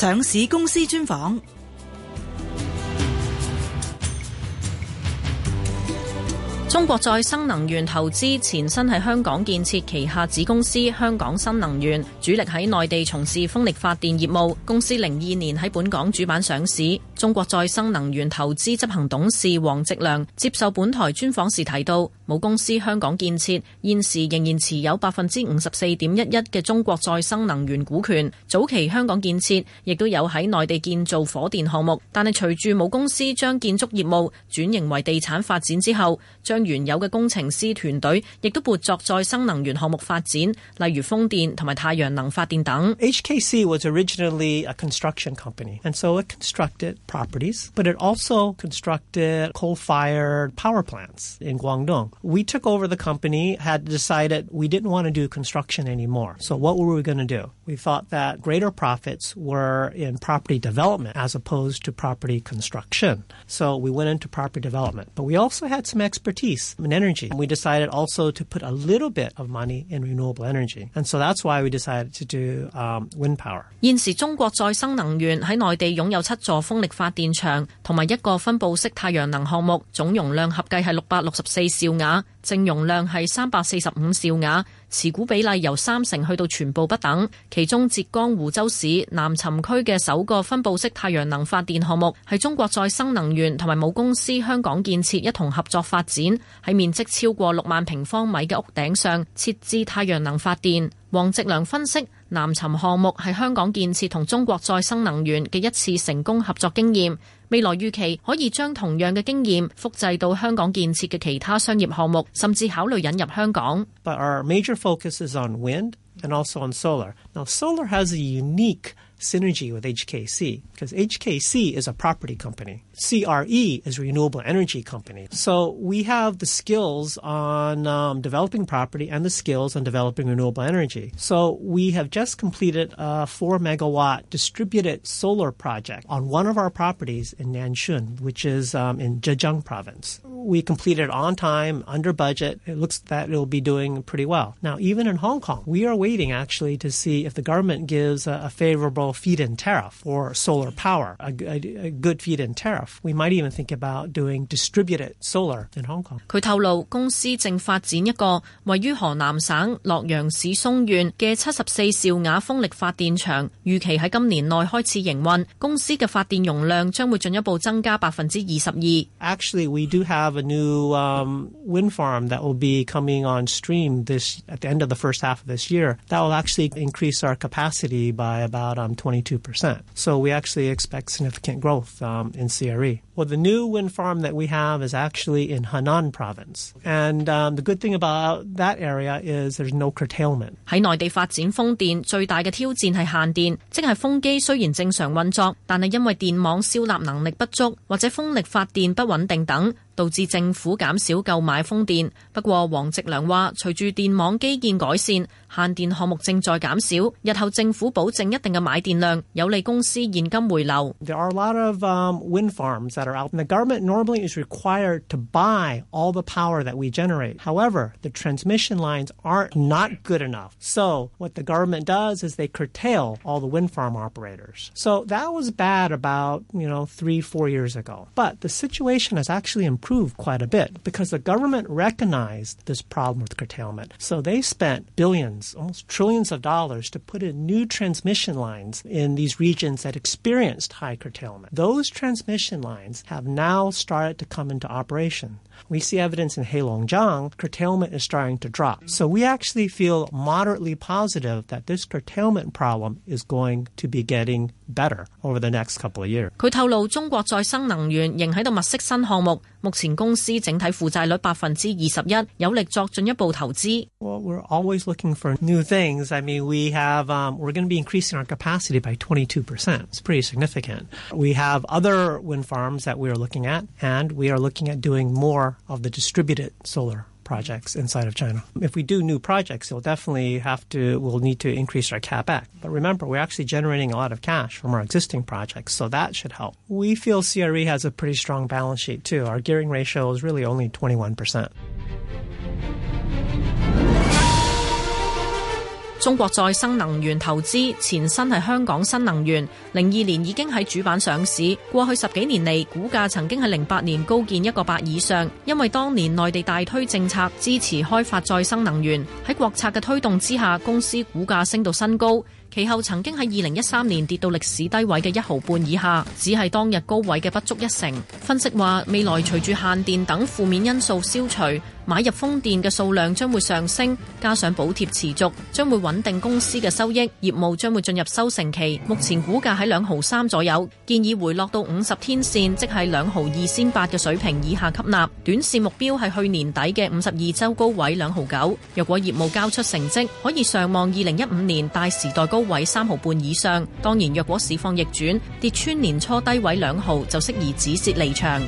上市公司專訪。 中國再生能源投資前身係香港建設旗下子公司香港新能源，主力喺內地從事風力發電業務。公司零二年喺本港主板上市。中國再生能源投資執行董事黃直良接受本台專訪時提到，母公司香港建設現時仍然持有百分之五十四點一一嘅中國再生能源股權。早期香港建設亦都有喺內地建造火電項目，但係隨住母公司將建築業務轉型為地產發展之後，將 原有嘅工程师团队亦都拨作再生能源项目发展，例如风电同埋太阳能发电等。 HKC was originally a construction company, and so it constructed properties, but it also constructed coal-fired power plants in Guangdong. We took over the company, had decided we didn't want to do construction anymore. So what were we going to do? We thought that greater profits were in property development as opposed to property construction. So we went into property development, but we also had some expertise in energy. We decided also to put a little bit of money in renewable energy. And so that's why we decided to do um, wind power. 现时中国再生能源喺内地拥有七座风力发电场同埋一个分布式太阳能项目，总容量合计系六百六十四兆瓦， 淨容量係三百四十五兆瓦，持股比例由三成去到全部不等。其中浙江湖州市南潯區嘅首個分布式太陽能發電項目係中國再生能源同埋母公司香港建設一同合作發展，喺面積超過六萬平方米嘅屋頂上設置太陽能發電。黃直良分析，南潯項目係香港建設同中國再生能源嘅一次成功合作經驗， 未來預期可以將同樣嘅經驗複製到香港建設嘅其他商業項目，甚至考慮引入香港。 But our major focus is on wind and also on solar. Now, solar has a unique synergy with HKC because HKC is a property company. CRE is a renewable energy company. So we have the skills on um, developing property and the skills on developing renewable energy. So we have just completed a four megawatt distributed solar project on one of our properties in Nanxun, which is um, in Zhejiang province. We completed on time, under budget. It looks that it'll be doing pretty well. Now, even in Hong Kong, we are waiting actually to see if the government gives a, a favorable feed-in tariff for solar power, a, a, a good feed-in tariff. We might even think about doing distributed solar in Hong Kong. 佢透露，公司正發展一個位於河南省洛陽市嵩縣嘅七十四兆瓦風力發電場，預期喺今年內開始營運。公司嘅發電容量將會進一步增加百分之二十二。Actually, we do have a new um, wind farm that will be coming on stream this at the end of the first half of this year. That will actually increase our capacity by about um, 22%. So we actually expect significant growth um, in CRE. Well, the new wind farm that we have is actually in Henan province. And um, the good thing about that area is there's no curtailment. 喺内地发展风电最大嘅挑战系限电，即系风机虽然正常运作，但系因为电网消纳能力不足或者风力发电不稳定等， 導致政府減少購買風電。不過，黃植良話，隨住電網基建改善，限電項目正在減少，日後政府保證一定嘅買電量，有利公司現金回流。There are a lot of um, wind farms that are out, and the government normally is required to buy all the power that we generate. However, the transmission lines are not good enough. So what the government does is they curtail all the wind farm operators. So that was bad about you know three, four years ago. But the situation has actually improved quite a bit because the government recognized this problem with curtailment. So they spent billions, almost trillions of dollars to put in new transmission lines in these regions that experienced high curtailment. Those transmission lines have now started to come into operation. We see evidence in Heilongjiang, curtailment is starting to drop. So we actually feel moderately positive that this curtailment problem is going to be getting better over the next couple of years. 佢透露，中国再生能源仍喺度物色新项目，目 前公司整体负债率百分之二十一，有力作进一步投资。 Well, we're always looking for new things. I mean, we have, um, we're going to be increasing our capacity by 22%. It's pretty significant. We have other wind farms that we are looking at, and we are looking at doing more of the distributed solar projects inside of China. If we do new projects, it'll definitely have to, we'll need to increase our capex. But remember, we're actually generating a lot of cash from our existing projects, so that should help. We feel CRE has a pretty strong balance sheet too. Our gearing ratio is really only 21%.中國再生能源投資前身係香港新能源，零二年已經喺主板上市。過去十幾年嚟，股價曾經喺零八年高見一個八以上，因為當年內地大推政策支持開發再生能源，喺國策嘅推動之下，公司股價升到新高。 其後曾經喺二零一三年跌到歷史低位嘅一毫半以下，只係當日高位嘅不足一成。分析話，未來隨住限電等負面因素消除，買入風電嘅數量將會上升，加上補貼持續，將會穩定公司嘅收益，業務將會進入收成期。目前股價喺兩毫三左右，建議回落到五十天線，即係兩毫二仙八嘅水平以下吸納。短線目標係去年底嘅五十二周高位兩毫九。若果業務交出成績，可以上望二零一五年大時代高 位三毫半以上。當然，若果市況逆轉，跌穿年初低位兩毫，就適宜止蝕離場。